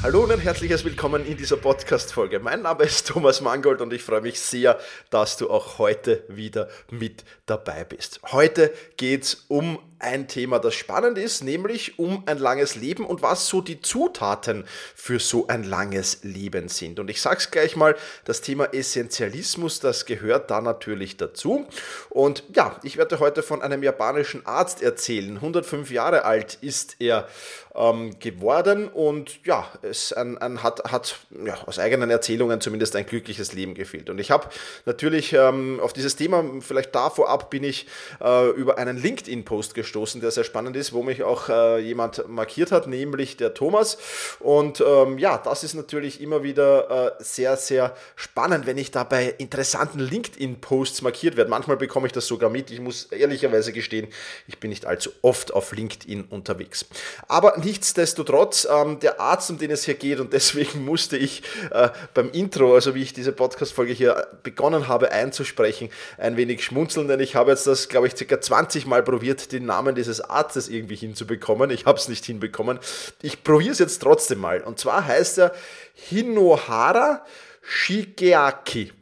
Hallo und ein herzliches Willkommen in dieser Podcast-Folge. Mein Name ist Thomas Mangold und ich freue mich sehr, dass du auch heute wieder mit dabei bist. Heute geht es um ein Thema, das spannend ist, nämlich um ein langes Leben und was so die Zutaten für so ein langes Leben sind. Und ich sage es gleich mal, das Thema Essentialismus, das gehört da natürlich dazu. Und ja, ich werde heute von einem japanischen Arzt erzählen. 105 Jahre alt ist er ähm, geworden und ja, es ein, ein, hat, hat ja, aus eigenen Erzählungen zumindest ein glückliches Leben gefehlt. Und ich habe natürlich ähm, auf dieses Thema, vielleicht da vorab bin ich äh, über einen LinkedIn-Post gestoßen, der sehr spannend ist, wo mich auch äh, jemand markiert hat, nämlich der Thomas. Und ähm, ja, das ist natürlich immer wieder äh, sehr, sehr spannend, wenn ich da bei interessanten LinkedIn-Posts markiert werde. Manchmal bekomme ich das sogar mit. Ich muss ehrlicherweise gestehen, ich bin nicht allzu oft auf LinkedIn unterwegs. Aber nichtsdestotrotz, ähm, der Arzt, um den es hier geht, und deswegen musste ich äh, beim Intro, also wie ich diese Podcast-Folge hier begonnen habe einzusprechen, ein wenig schmunzeln, denn ich habe jetzt das, glaube ich, circa 20 Mal probiert, den Namen dieses Arztes irgendwie hinzubekommen. Ich habe es nicht hinbekommen. Ich probiere es jetzt trotzdem mal. Und zwar heißt er Hinohara Shigeaki.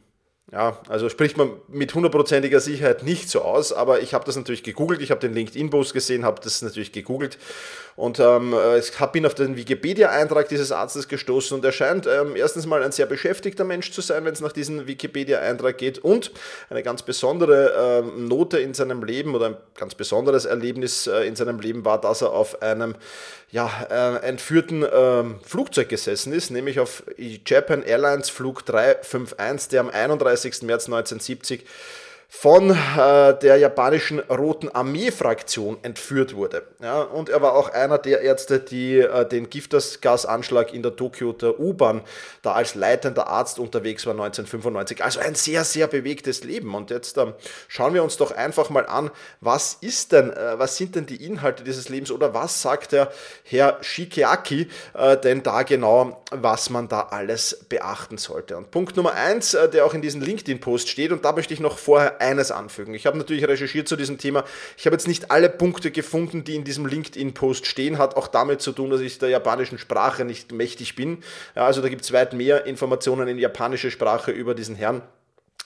Ja, also spricht man mit hundertprozentiger Sicherheit nicht so aus, aber ich habe das natürlich gegoogelt, ich habe den LinkedIn-Post gesehen, habe das natürlich gegoogelt und ähm, ich bin auf den Wikipedia-Eintrag dieses Arztes gestoßen und er scheint ähm, erstens mal ein sehr beschäftigter Mensch zu sein, wenn es nach diesem Wikipedia-Eintrag geht und eine ganz besondere ähm, Note in seinem Leben oder ein ganz besonderes Erlebnis äh, in seinem Leben war, dass er auf einem ja, äh, entführten äh, Flugzeug gesessen ist, nämlich auf Japan Airlines Flug 351, der am 31. März 1970 von äh, der japanischen Roten Armee-Fraktion entführt wurde. Ja, und er war auch einer der Ärzte, die äh, den Giftgasanschlag in der Tokioter U-Bahn da als leitender Arzt unterwegs war 1995. Also ein sehr, sehr bewegtes Leben. Und jetzt ähm, schauen wir uns doch einfach mal an, was ist denn, äh, was sind denn die Inhalte dieses Lebens oder was sagt der Herr Shikiaki äh, denn da genau, was man da alles beachten sollte. Und Punkt Nummer eins, äh, der auch in diesem LinkedIn-Post steht, und da möchte ich noch vorher eines anfügen. Ich habe natürlich recherchiert zu diesem Thema. Ich habe jetzt nicht alle Punkte gefunden, die in diesem LinkedIn-Post stehen. Hat auch damit zu tun, dass ich der japanischen Sprache nicht mächtig bin. Ja, also da gibt es weit mehr Informationen in japanischer Sprache über diesen Herrn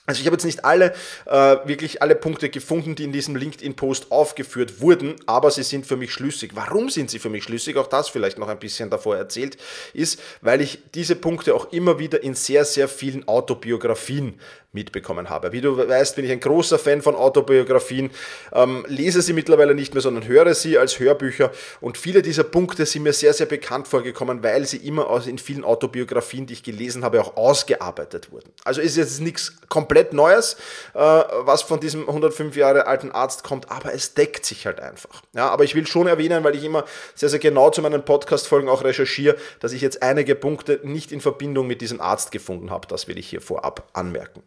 Also ich habe jetzt nicht alle, äh, wirklich alle Punkte gefunden, die in diesem LinkedIn-Post aufgeführt wurden, aber sie sind für mich schlüssig. Warum sind sie für mich schlüssig? Auch das vielleicht noch ein bisschen davor erzählt ist, weil ich diese Punkte auch immer wieder in sehr, sehr vielen Autobiografien mitbekommen habe. Wie du weißt, bin ich ein großer Fan von Autobiografien, ähm, lese sie mittlerweile nicht mehr, sondern höre sie als Hörbücher und viele dieser Punkte sind mir sehr, sehr bekannt vorgekommen, weil sie immer aus, in vielen Autobiografien, die ich gelesen habe, auch ausgearbeitet wurden. Also ist jetzt nichts komplett Neues, äh, was von diesem 105 Jahre alten Arzt kommt, aber es deckt sich halt einfach. Ja, aber ich will schon erwähnen, weil ich immer sehr, sehr genau zu meinen Podcast-Folgen auch recherchiere, dass ich jetzt einige Punkte nicht in Verbindung mit diesem Arzt gefunden habe. Das will ich hier vorab anmerken.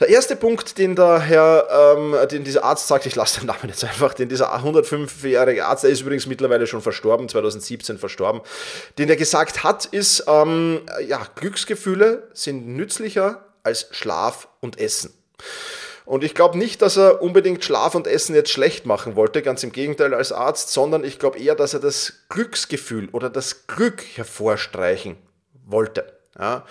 Der erste Punkt, den der Herr, ähm, den dieser Arzt sagt, ich lasse den Namen jetzt einfach, den dieser 105-jährige Arzt, der ist übrigens mittlerweile schon verstorben, 2017 verstorben, den er gesagt hat, ist, ähm, ja, Glücksgefühle sind nützlicher als Schlaf und Essen. Und ich glaube nicht, dass er unbedingt Schlaf und Essen jetzt schlecht machen wollte, ganz im Gegenteil als Arzt, sondern ich glaube eher, dass er das Glücksgefühl oder das Glück hervorstreichen wollte. Ja.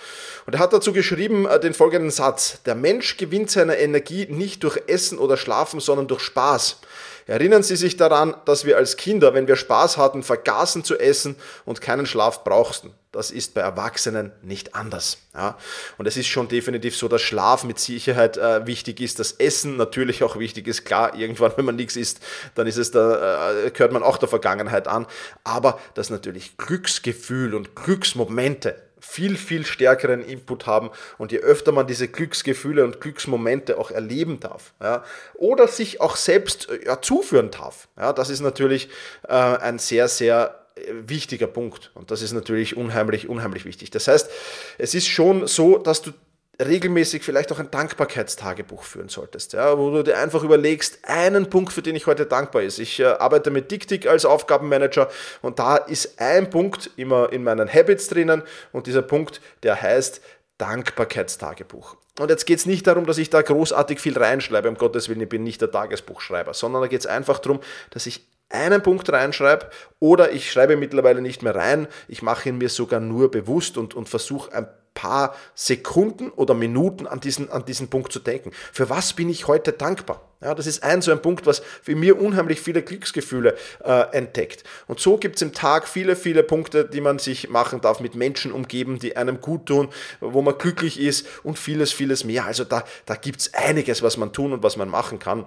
Und er hat dazu geschrieben äh, den folgenden Satz. Der Mensch gewinnt seine Energie nicht durch Essen oder Schlafen, sondern durch Spaß. Erinnern Sie sich daran, dass wir als Kinder, wenn wir Spaß hatten, vergaßen zu essen und keinen Schlaf brauchten. Das ist bei Erwachsenen nicht anders. Ja. Und es ist schon definitiv so, dass Schlaf mit Sicherheit äh, wichtig ist, dass Essen natürlich auch wichtig ist. Klar, irgendwann, wenn man nichts isst, dann ist es da, äh, gehört man auch der Vergangenheit an. Aber dass natürlich Glücksgefühl und Glücksmomente viel, viel stärkeren Input haben und je öfter man diese Glücksgefühle und Glücksmomente auch erleben darf ja, oder sich auch selbst äh, ja, zuführen darf, ja, das ist natürlich äh, ein sehr, sehr äh, wichtiger Punkt und das ist natürlich unheimlich, unheimlich wichtig. Das heißt, es ist schon so, dass du regelmäßig vielleicht auch ein Dankbarkeitstagebuch führen solltest, ja, wo du dir einfach überlegst, einen Punkt, für den ich heute dankbar ist. Ich äh, arbeite mit DickTick als Aufgabenmanager und da ist ein Punkt immer in meinen Habits drinnen und dieser Punkt, der heißt Dankbarkeitstagebuch. Und jetzt geht es nicht darum, dass ich da großartig viel reinschreibe, um Gottes Willen, ich bin nicht der Tagesbuchschreiber, sondern da geht es einfach darum, dass ich einen Punkt reinschreibe oder ich schreibe mittlerweile nicht mehr rein, ich mache ihn mir sogar nur bewusst und, und versuche ein paar Sekunden oder Minuten an diesen, an diesen Punkt zu denken. Für was bin ich heute dankbar? Ja, das ist ein so ein Punkt, was für mir unheimlich viele Glücksgefühle äh, entdeckt. Und so gibt es im Tag viele, viele Punkte, die man sich machen darf, mit Menschen umgeben, die einem gut tun, wo man glücklich ist und vieles, vieles mehr. Also da, da gibt es einiges, was man tun und was man machen kann.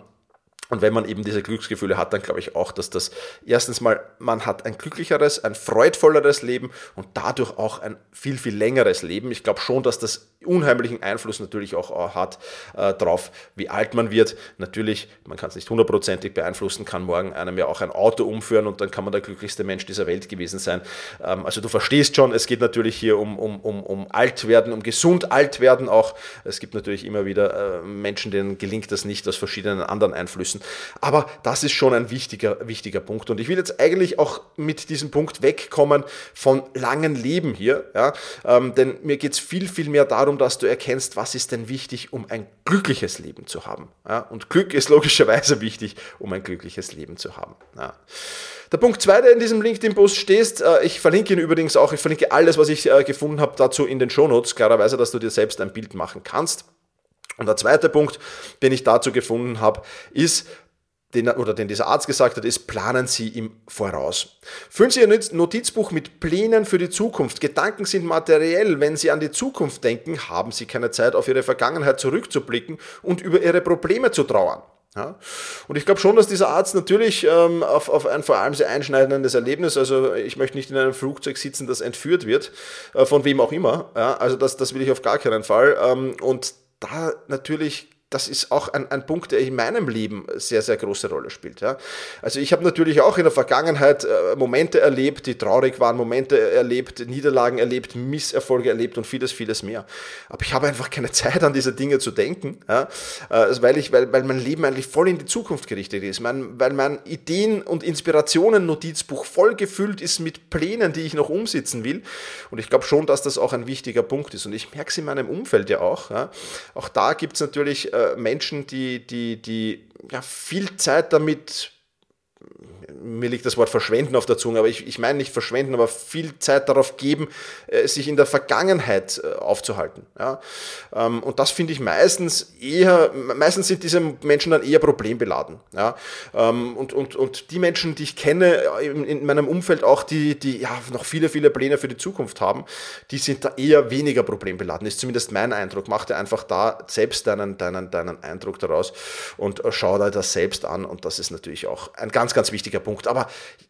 Und wenn man eben diese Glücksgefühle hat, dann glaube ich auch, dass das erstens mal, man hat ein glücklicheres, ein freudvolleres Leben und dadurch auch ein viel, viel längeres Leben. Ich glaube schon, dass das unheimlichen Einfluss natürlich auch äh, hat äh, darauf, wie alt man wird. Natürlich, man kann es nicht hundertprozentig beeinflussen, kann morgen einem ja auch ein Auto umführen und dann kann man der glücklichste Mensch dieser Welt gewesen sein. Ähm, also du verstehst schon, es geht natürlich hier um, um, um, um alt werden, um gesund alt werden auch. Es gibt natürlich immer wieder äh, Menschen, denen gelingt das nicht aus verschiedenen anderen Einflüssen. Aber das ist schon ein wichtiger, wichtiger Punkt. Und ich will jetzt eigentlich auch mit diesem Punkt wegkommen von langen Leben hier, ja? Ähm, denn mir geht es viel, viel mehr darum, dass du erkennst, was ist denn wichtig, um ein glückliches Leben zu haben. Ja? Und Glück ist logischerweise wichtig, um ein glückliches Leben zu haben. Ja. Der Punkt 2, der in diesem LinkedIn-Post steht, äh, ich verlinke ihn übrigens auch, ich verlinke alles, was ich äh, gefunden habe, dazu in den Shownotes, klarerweise, dass du dir selbst ein Bild machen kannst. Und der zweite Punkt, den ich dazu gefunden habe, ist, den, oder den dieser Arzt gesagt hat, ist, planen Sie im Voraus. Füllen Sie Ihr Notizbuch mit Plänen für die Zukunft. Gedanken sind materiell. Wenn Sie an die Zukunft denken, haben Sie keine Zeit, auf Ihre Vergangenheit zurückzublicken und über Ihre Probleme zu trauern. Ja? Und ich glaube schon, dass dieser Arzt natürlich ähm, auf, auf ein vor allem sehr einschneidendes Erlebnis, also ich möchte nicht in einem Flugzeug sitzen, das entführt wird, äh, von wem auch immer. Ja? Also das, das will ich auf gar keinen Fall. Ähm, und da natürlich das ist auch ein, ein Punkt, der in meinem Leben sehr, sehr große Rolle spielt. Ja. Also ich habe natürlich auch in der Vergangenheit äh, Momente erlebt, die traurig waren, Momente erlebt, Niederlagen erlebt, Misserfolge erlebt und vieles, vieles mehr. Aber ich habe einfach keine Zeit, an diese Dinge zu denken, ja, äh, weil, ich, weil, weil mein Leben eigentlich voll in die Zukunft gerichtet ist, mein, weil mein Ideen- und Inspirationen-Notizbuch voll gefüllt ist mit Plänen, die ich noch umsetzen will. Und ich glaube schon, dass das auch ein wichtiger Punkt ist. Und ich merke es in meinem Umfeld ja auch. Ja. Auch da gibt es natürlich äh, Menschen, die, die, die ja, viel Zeit damit mir liegt das Wort verschwenden auf der Zunge, aber ich, ich meine nicht verschwenden, aber viel Zeit darauf geben, äh, sich in der Vergangenheit äh, aufzuhalten. Ja? Ähm, und das finde ich meistens eher, meistens sind diese Menschen dann eher problembeladen. Ja? Ähm, und, und, und die Menschen, die ich kenne in, in meinem Umfeld auch, die, die ja noch viele, viele Pläne für die Zukunft haben, die sind da eher weniger problembeladen. Ist zumindest mein Eindruck. Mach dir einfach da selbst deinen, deinen, deinen Eindruck daraus und äh, schau dir das selbst an. Und das ist natürlich auch ein ganz, ganz wichtiger Punkt. Aber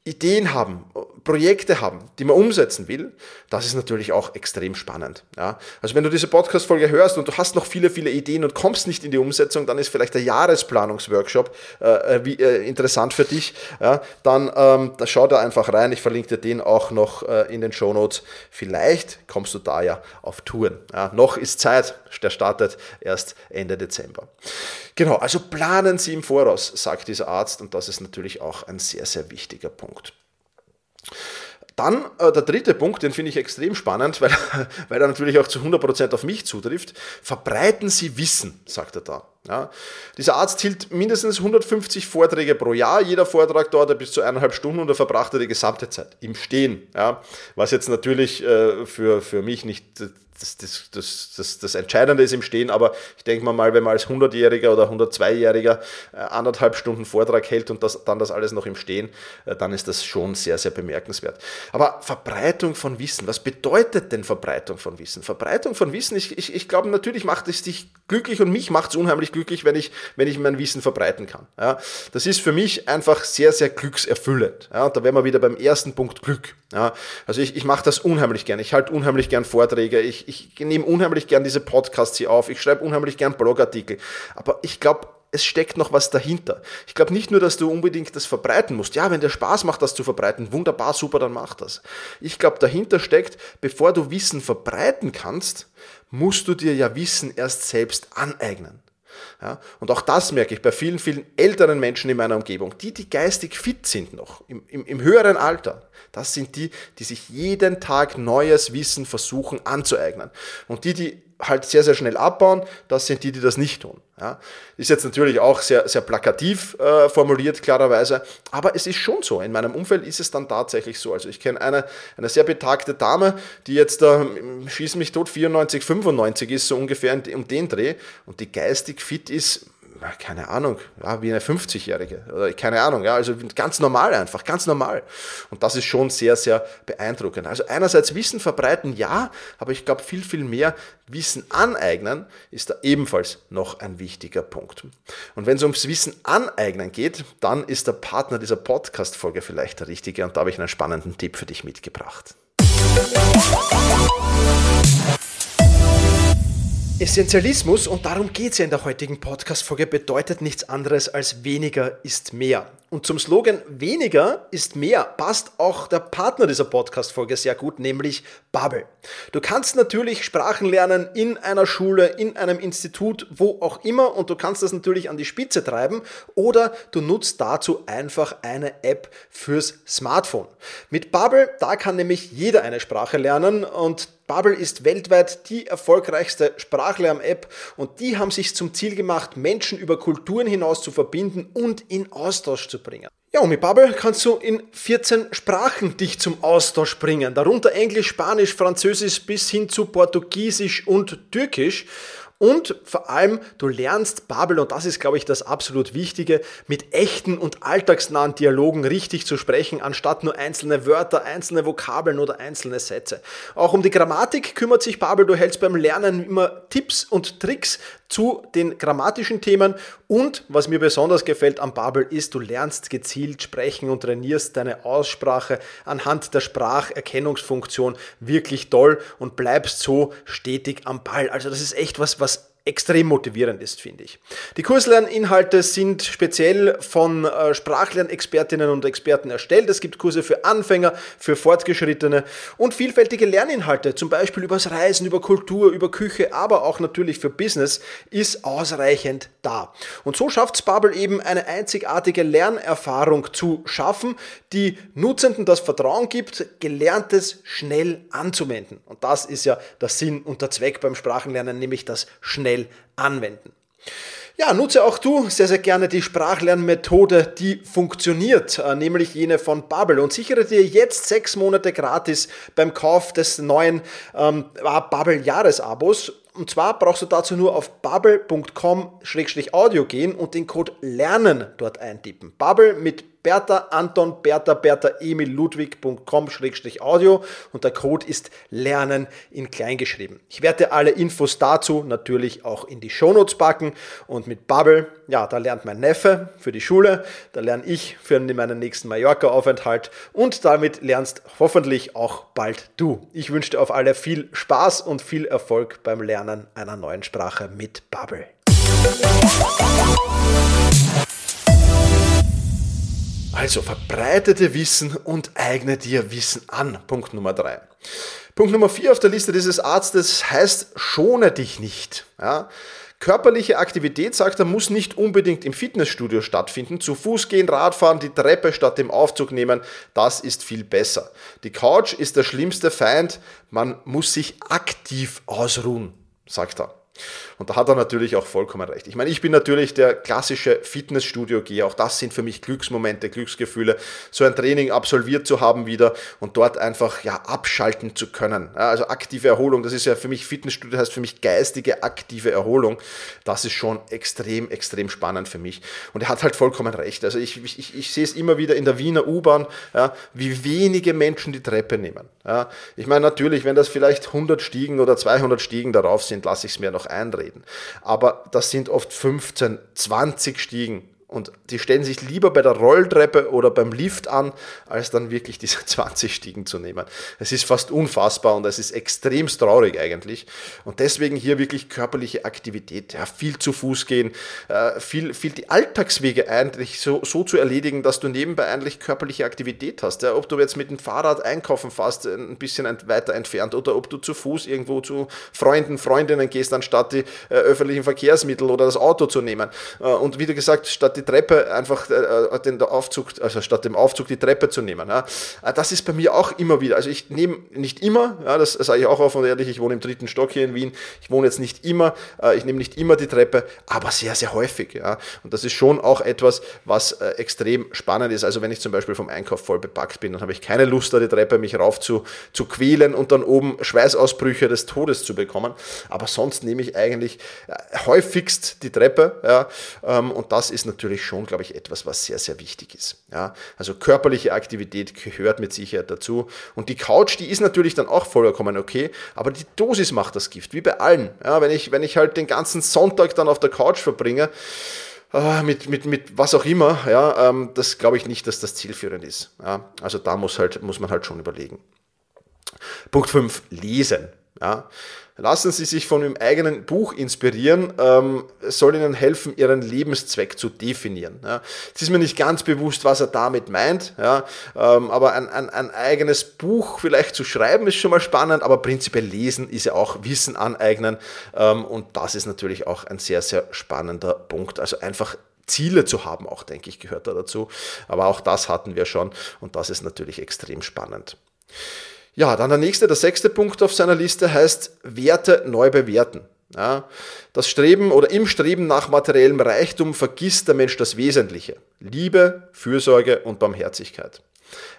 Ideen haben, Projekte haben, die man umsetzen will, das ist natürlich auch extrem spannend. Ja? Also wenn du diese Podcast-Folge hörst und du hast noch viele, viele Ideen und kommst nicht in die Umsetzung, dann ist vielleicht der Jahresplanungsworkshop äh, äh, wie, äh, interessant für dich. Ja? Dann ähm, da schau da einfach rein. Ich verlinke dir den auch noch äh, in den Show Notes. Vielleicht kommst du da ja auf Touren. Ja? Noch ist Zeit. Der startet erst Ende Dezember. Genau, also planen Sie im Voraus, sagt dieser Arzt. Und das ist natürlich auch ein sehr, sehr wichtiger Punkt. Dann äh, der dritte Punkt, den finde ich extrem spannend, weil, weil er natürlich auch zu 100% auf mich zutrifft. Verbreiten Sie Wissen, sagt er da. Ja. Dieser Arzt hielt mindestens 150 Vorträge pro Jahr. Jeder Vortrag dauerte bis zu eineinhalb Stunden und er verbrachte die gesamte Zeit im Stehen. Ja. Was jetzt natürlich äh, für, für mich nicht das, das, das, das, das Entscheidende ist im Stehen, aber ich denke mal, wenn man als 100-Jähriger oder 102-Jähriger äh, anderthalb Stunden Vortrag hält und das, dann das alles noch im Stehen, äh, dann ist das schon sehr, sehr bemerkenswert. Aber Verbreitung von Wissen, was bedeutet denn Verbreitung von Wissen? Verbreitung von Wissen, ich, ich, ich glaube, natürlich macht es dich glücklich und mich macht es unheimlich glücklich, wenn ich, wenn ich mein Wissen verbreiten kann. Ja, das ist für mich einfach sehr, sehr glückserfüllend. Ja, da wären wir wieder beim ersten Punkt Glück. Ja, also ich, ich mache das unheimlich gern. Ich halte unheimlich gern Vorträge. Ich, nehme unheimlich gern diese Podcasts hier auf, ich schreibe unheimlich gern Blogartikel, aber ich glaube, es steckt noch was dahinter. Ich glaube nicht nur, dass du unbedingt das verbreiten musst. Ja, wenn dir Spaß macht, das zu verbreiten, wunderbar, super, dann mach das. Ich glaube, dahinter steckt, bevor du Wissen verbreiten kannst, musst du dir ja Wissen erst selbst aneignen. Ja, und auch das merke ich bei vielen, vielen älteren Menschen in meiner Umgebung, die, die geistig fit sind noch, im, im, im höheren Alter. Das sind die, die sich jeden Tag neues Wissen versuchen anzueignen. Und die, die halt sehr, sehr schnell abbauen, das sind die, die das nicht tun. Ja, ist jetzt natürlich auch sehr, sehr plakativ äh, formuliert, klarerweise, aber es ist schon so. In meinem Umfeld ist es dann tatsächlich so. Also ich kenne eine, eine sehr betagte Dame, die jetzt, äh, schieß mich tot, 94, 95 ist, so ungefähr um den Dreh und die geistig fit ist, keine Ahnung, ja, wie eine 50-Jährige oder keine Ahnung, ja, also ganz normal einfach, ganz normal. Und das ist schon sehr, sehr beeindruckend. Also einerseits Wissen verbreiten, ja, aber ich glaube viel, viel mehr Wissen aneignen ist da ebenfalls noch ein wichtiger Punkt. Und wenn es ums Wissen aneignen geht, dann ist der Partner dieser Podcast-Folge vielleicht der richtige und da habe ich einen spannenden Tipp für dich mitgebracht. Essentialismus, und darum geht es ja in der heutigen Podcast-Folge, bedeutet nichts anderes als weniger ist mehr. Und zum Slogan weniger ist mehr passt auch der Partner dieser Podcast-Folge sehr gut, nämlich Bubble. Du kannst natürlich Sprachen lernen in einer Schule, in einem Institut, wo auch immer, und du kannst das natürlich an die Spitze treiben oder du nutzt dazu einfach eine App fürs Smartphone. Mit Bubble, da kann nämlich jeder eine Sprache lernen und Bubble ist weltweit die erfolgreichste Sprachlern-App und die haben sich zum Ziel gemacht, Menschen über Kulturen hinaus zu verbinden und in Austausch zu bringen. Ja, und mit Bubble kannst du in 14 Sprachen dich zum Austausch bringen, darunter Englisch, Spanisch, Französisch bis hin zu Portugiesisch und Türkisch. Und vor allem, du lernst Babel, und das ist, glaube ich, das absolut Wichtige, mit echten und alltagsnahen Dialogen richtig zu sprechen, anstatt nur einzelne Wörter, einzelne Vokabeln oder einzelne Sätze. Auch um die Grammatik kümmert sich Babel. Du hältst beim Lernen immer Tipps und Tricks zu den grammatischen Themen. Und was mir besonders gefällt am Babel ist, du lernst gezielt sprechen und trainierst deine Aussprache anhand der Spracherkennungsfunktion wirklich toll und bleibst so stetig am Ball. Also das ist echt was, was extrem motivierend ist, finde ich. Die Kurslerninhalte sind speziell von äh, Sprachlernexpertinnen und Experten erstellt. Es gibt Kurse für Anfänger, für Fortgeschrittene und vielfältige Lerninhalte, zum Beispiel übers Reisen, über Kultur, über Küche, aber auch natürlich für Business, ist ausreichend da. Und so schafft Bubble eben eine einzigartige Lernerfahrung zu schaffen, die Nutzenden das Vertrauen gibt, Gelerntes schnell anzuwenden. Und das ist ja der Sinn und der Zweck beim Sprachenlernen, nämlich das schnell anwenden. Ja, nutze auch du sehr, sehr gerne die Sprachlernmethode, die funktioniert, äh, nämlich jene von Bubble und sichere dir jetzt sechs Monate gratis beim Kauf des neuen ähm, Bubble Jahresabos. Und zwar brauchst du dazu nur auf bubble.com-audio gehen und den Code LERNEN dort eintippen. Bubble mit Bertha, Anton, Bertha, Bertha, Emil, Ludwig.com-audio und der Code ist Lernen in klein geschrieben. Ich werde alle Infos dazu natürlich auch in die Shownotes packen und mit Bubble, ja, da lernt mein Neffe für die Schule, da lerne ich für meinen nächsten Mallorca-Aufenthalt und damit lernst hoffentlich auch bald du. Ich wünsche dir auf alle viel Spaß und viel Erfolg beim Lernen einer neuen Sprache mit Bubble. Also verbreitete Wissen und eigne dir Wissen an. Punkt Nummer drei. Punkt Nummer vier auf der Liste dieses Arztes heißt, schone dich nicht. Ja? Körperliche Aktivität, sagt er, muss nicht unbedingt im Fitnessstudio stattfinden. Zu Fuß gehen, Radfahren, die Treppe statt dem Aufzug nehmen, das ist viel besser. Die Couch ist der schlimmste Feind. Man muss sich aktiv ausruhen, sagt er. Und da hat er natürlich auch vollkommen recht. Ich meine, ich bin natürlich der klassische Fitnessstudio-Geher. Auch das sind für mich Glücksmomente, Glücksgefühle, so ein Training absolviert zu haben wieder und dort einfach ja abschalten zu können. Ja, also aktive Erholung, das ist ja für mich Fitnessstudio, heißt für mich geistige aktive Erholung. Das ist schon extrem, extrem spannend für mich. Und er hat halt vollkommen recht. Also ich, ich, ich sehe es immer wieder in der Wiener U-Bahn, ja, wie wenige Menschen die Treppe nehmen. Ja, ich meine, natürlich, wenn das vielleicht 100 Stiegen oder 200 Stiegen darauf sind, lasse ich es mir noch einreden. Aber das sind oft 15, 20 Stiegen und die stellen sich lieber bei der Rolltreppe oder beim Lift an, als dann wirklich diese 20 Stiegen zu nehmen. Es ist fast unfassbar und es ist extremst traurig eigentlich. Und deswegen hier wirklich körperliche Aktivität, ja, viel zu Fuß gehen, äh, viel, viel die Alltagswege eigentlich so, so zu erledigen, dass du nebenbei eigentlich körperliche Aktivität hast. Ja, ob du jetzt mit dem Fahrrad einkaufen fährst, ein bisschen weiter entfernt, oder ob du zu Fuß irgendwo zu Freunden, Freundinnen gehst, anstatt die äh, öffentlichen Verkehrsmittel oder das Auto zu nehmen. Äh, und wie gesagt, statt die Treppe einfach äh, den Aufzug, also statt dem Aufzug die Treppe zu nehmen. Ja. Äh, das ist bei mir auch immer wieder. Also ich nehme nicht immer, ja, das sage ich auch offen und ehrlich, ich wohne im dritten Stock hier in Wien. Ich wohne jetzt nicht immer, äh, ich nehme nicht immer die Treppe, aber sehr, sehr häufig. Ja. Und das ist schon auch etwas, was äh, extrem spannend ist. Also wenn ich zum Beispiel vom Einkauf voll bepackt bin, dann habe ich keine Lust, da die Treppe mich rauf zu, zu quälen und dann oben Schweißausbrüche des Todes zu bekommen. Aber sonst nehme ich eigentlich äh, häufigst die Treppe. Ja. Ähm, und das ist natürlich natürlich schon, glaube ich, etwas, was sehr, sehr wichtig ist. Ja, also körperliche Aktivität gehört mit Sicherheit dazu. Und die Couch, die ist natürlich dann auch vollkommen okay, aber die Dosis macht das Gift, wie bei allen. Ja, wenn, ich, wenn ich halt den ganzen Sonntag dann auf der Couch verbringe, äh, mit, mit, mit was auch immer, ja, ähm, das glaube ich nicht, dass das zielführend ist. Ja, also da muss, halt, muss man halt schon überlegen. Punkt 5, lesen. Ja. Lassen Sie sich von Ihrem eigenen Buch inspirieren. Ähm, es soll Ihnen helfen, Ihren Lebenszweck zu definieren. Jetzt ist mir nicht ganz bewusst, was er damit meint. Ähm, aber ein, ein, ein eigenes Buch vielleicht zu schreiben ist schon mal spannend, aber prinzipiell lesen ist ja auch Wissen aneignen. Ähm, und das ist natürlich auch ein sehr, sehr spannender Punkt. Also einfach Ziele zu haben, auch denke ich, gehört da dazu. Aber auch das hatten wir schon und das ist natürlich extrem spannend. Ja, dann der nächste, der sechste Punkt auf seiner Liste heißt Werte neu bewerten. Ja, das Streben oder im Streben nach materiellem Reichtum vergisst der Mensch das Wesentliche. Liebe, Fürsorge und Barmherzigkeit.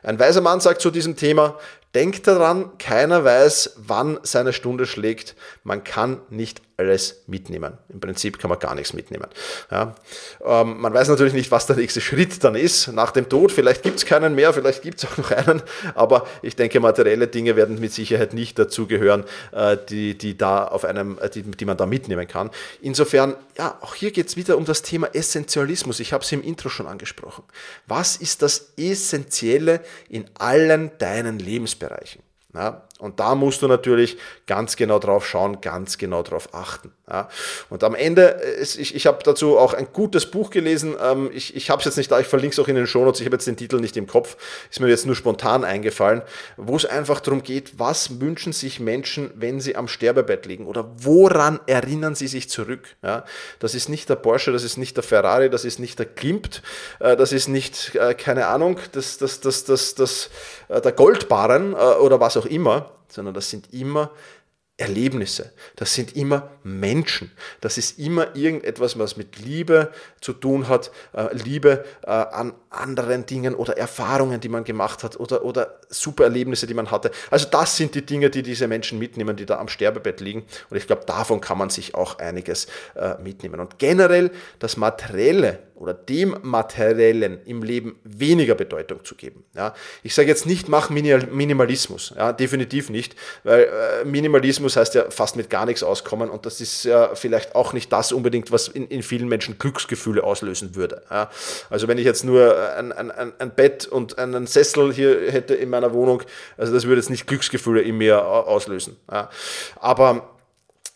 Ein weiser Mann sagt zu diesem Thema, denkt daran, keiner weiß, wann seine Stunde schlägt. Man kann nicht alles mitnehmen. Im Prinzip kann man gar nichts mitnehmen. Ja. Ähm, man weiß natürlich nicht, was der nächste Schritt dann ist nach dem Tod. Vielleicht gibt es keinen mehr, vielleicht gibt es auch noch einen, aber ich denke, materielle Dinge werden mit Sicherheit nicht dazugehören, äh, die, die, da auf einem, äh, die, die man da mitnehmen kann. Insofern, ja, auch hier geht es wieder um das Thema Essentialismus. Ich habe es im Intro schon angesprochen. Was ist das Essentielle in allen deinen Lebensbereichen? Ja, und da musst du natürlich ganz genau drauf schauen, ganz genau drauf achten. Ja. Und am Ende, äh, ich, ich habe dazu auch ein gutes Buch gelesen. Ähm, ich ich habe es jetzt nicht da, ich verlinke es auch in den Shownotes. Ich habe jetzt den Titel nicht im Kopf, ist mir jetzt nur spontan eingefallen, wo es einfach darum geht, was wünschen sich Menschen, wenn sie am Sterbebett liegen oder woran erinnern sie sich zurück. Ja. Das ist nicht der Porsche, das ist nicht der Ferrari, das ist nicht der Klimt, äh, das ist nicht, äh, keine Ahnung, das, das, das, das, das, der Goldbarren oder was auch immer sondern das sind immer Erlebnisse, das sind immer Menschen, das ist immer irgendetwas, was mit Liebe zu tun hat, äh, Liebe äh, an anderen Dingen oder Erfahrungen, die man gemacht hat oder, oder super Erlebnisse, die man hatte. Also das sind die Dinge, die diese Menschen mitnehmen, die da am Sterbebett liegen und ich glaube, davon kann man sich auch einiges äh, mitnehmen. Und generell das Materielle oder dem Materiellen im Leben weniger Bedeutung zu geben. Ja, ich sage jetzt nicht, mach Minimalismus, ja, definitiv nicht, weil äh, Minimalismus heißt ja fast mit gar nichts auskommen und das ist ja vielleicht auch nicht das unbedingt, was in, in vielen Menschen Glücksgefühle auslösen würde. Ja. Also wenn ich jetzt nur ein, ein, ein Bett und einen Sessel hier hätte in meiner Wohnung, also das würde jetzt nicht Glücksgefühle in mir auslösen. Ja. Aber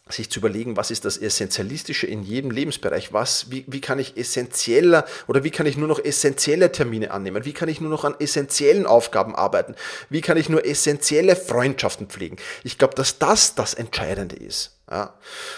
sich zu überlegen, was ist das Essentialistische in jedem Lebensbereich, was, wie, wie kann ich essentieller oder wie kann ich nur noch essentielle Termine annehmen, wie kann ich nur noch an essentiellen Aufgaben arbeiten, wie kann ich nur essentielle Freundschaften pflegen. Ich glaube, dass das das Entscheidende ist. Ja.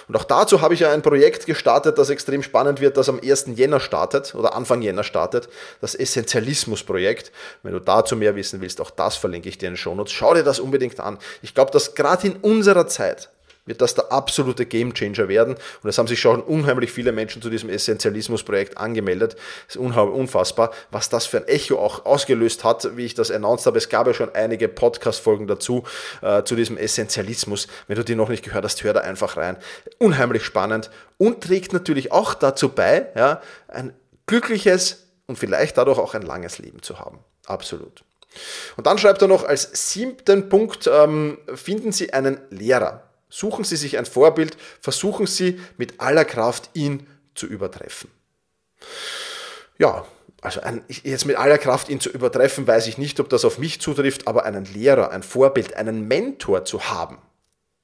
Und auch dazu habe ich ja ein Projekt gestartet, das extrem spannend wird, das am 1. Jänner startet oder Anfang Jänner startet, das Essentialismus-Projekt. Wenn du dazu mehr wissen willst, auch das verlinke ich dir in den Shownotes. Schau dir das unbedingt an. Ich glaube, dass gerade in unserer Zeit, wird das der absolute Gamechanger werden. Und es haben sich schon unheimlich viele Menschen zu diesem Essentialismus-Projekt angemeldet. Es ist unfassbar, was das für ein Echo auch ausgelöst hat, wie ich das announced habe. Es gab ja schon einige Podcast-Folgen dazu, äh, zu diesem Essentialismus. Wenn du die noch nicht gehört hast, hör da einfach rein. Unheimlich spannend und trägt natürlich auch dazu bei, ja, ein glückliches und vielleicht dadurch auch ein langes Leben zu haben. Absolut. Und dann schreibt er noch als siebten Punkt, ähm, finden Sie einen Lehrer. Suchen Sie sich ein Vorbild, versuchen Sie mit aller Kraft ihn zu übertreffen. Ja, also ein, jetzt mit aller Kraft ihn zu übertreffen, weiß ich nicht, ob das auf mich zutrifft, aber einen Lehrer, ein Vorbild, einen Mentor zu haben,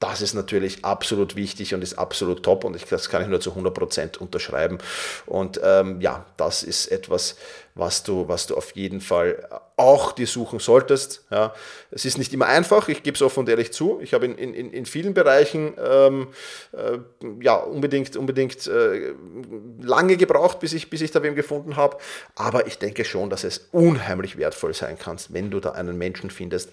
das ist natürlich absolut wichtig und ist absolut top und ich, das kann ich nur zu 100% unterschreiben. Und ähm, ja, das ist etwas, was du, was du auf jeden Fall auch dir suchen solltest. Ja. Es ist nicht immer einfach, ich gebe es offen und ehrlich zu. Ich habe in, in, in vielen Bereichen ähm, äh, ja, unbedingt, unbedingt äh, lange gebraucht, bis ich, bis ich da wem gefunden habe. Aber ich denke schon, dass es unheimlich wertvoll sein kann, wenn du da einen Menschen findest,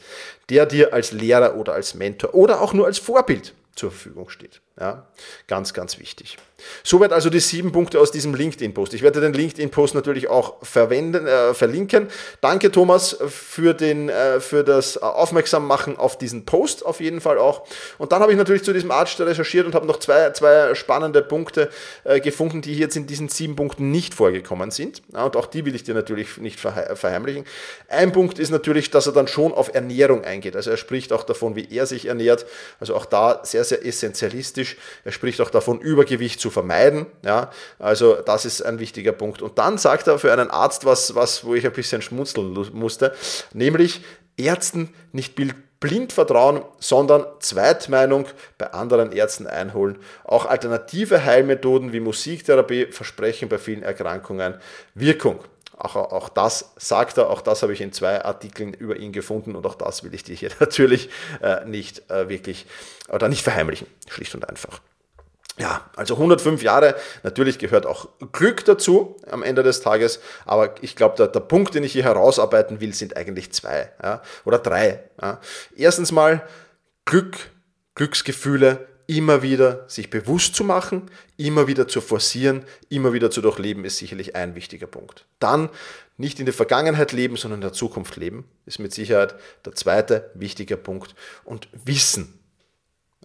der dir als Lehrer oder als Mentor oder auch nur als Vorbild zur Verfügung steht. Ja, ganz, ganz wichtig. Soweit also die sieben Punkte aus diesem LinkedIn-Post. Ich werde den LinkedIn-Post natürlich auch verwenden, äh, verlinken. Danke, Thomas, für, den, äh, für das Aufmerksammachen auf diesen Post auf jeden Fall auch. Und dann habe ich natürlich zu diesem Arzt recherchiert und habe noch zwei, zwei spannende Punkte äh, gefunden, die jetzt in diesen sieben Punkten nicht vorgekommen sind. Ja, und auch die will ich dir natürlich nicht verheimlichen. Ein Punkt ist natürlich, dass er dann schon auf Ernährung eingeht. Also er spricht auch davon, wie er sich ernährt. Also auch da sehr, sehr essentialistisch. Er spricht auch davon, Übergewicht zu vermeiden. Ja, also das ist ein wichtiger Punkt. Und dann sagt er für einen Arzt was, was wo ich ein bisschen schmunzeln musste, nämlich Ärzten nicht blind vertrauen, sondern Zweitmeinung bei anderen Ärzten einholen. Auch alternative Heilmethoden wie Musiktherapie versprechen bei vielen Erkrankungen Wirkung. Auch, auch das sagt er, auch das habe ich in zwei Artikeln über ihn gefunden und auch das will ich dir hier natürlich äh, nicht äh, wirklich oder nicht verheimlichen, schlicht und einfach. Ja, also 105 Jahre, natürlich gehört auch Glück dazu am Ende des Tages, aber ich glaube, der, der Punkt, den ich hier herausarbeiten will, sind eigentlich zwei ja, oder drei. Ja. Erstens mal Glück, Glücksgefühle, immer wieder sich bewusst zu machen, immer wieder zu forcieren, immer wieder zu durchleben, ist sicherlich ein wichtiger Punkt. Dann nicht in der Vergangenheit leben, sondern in der Zukunft leben, ist mit Sicherheit der zweite wichtige Punkt. Und Wissen,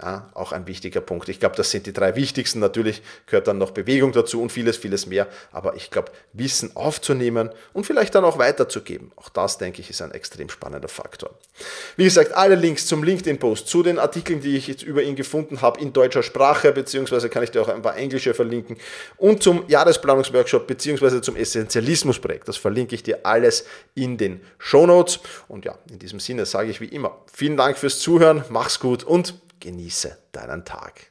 ja, auch ein wichtiger Punkt. Ich glaube, das sind die drei wichtigsten. Natürlich gehört dann noch Bewegung dazu und vieles, vieles mehr. Aber ich glaube, Wissen aufzunehmen und vielleicht dann auch weiterzugeben, auch das, denke ich, ist ein extrem spannender Faktor. Wie gesagt, alle Links zum LinkedIn-Post, zu den Artikeln, die ich jetzt über ihn gefunden habe, in deutscher Sprache, beziehungsweise kann ich dir auch ein paar englische verlinken, und zum Jahresplanungsworkshop, beziehungsweise zum Essentialismus-Projekt. Das verlinke ich dir alles in den Show Notes. Und ja, in diesem Sinne sage ich wie immer, vielen Dank fürs Zuhören, mach's gut und genieße deinen Tag.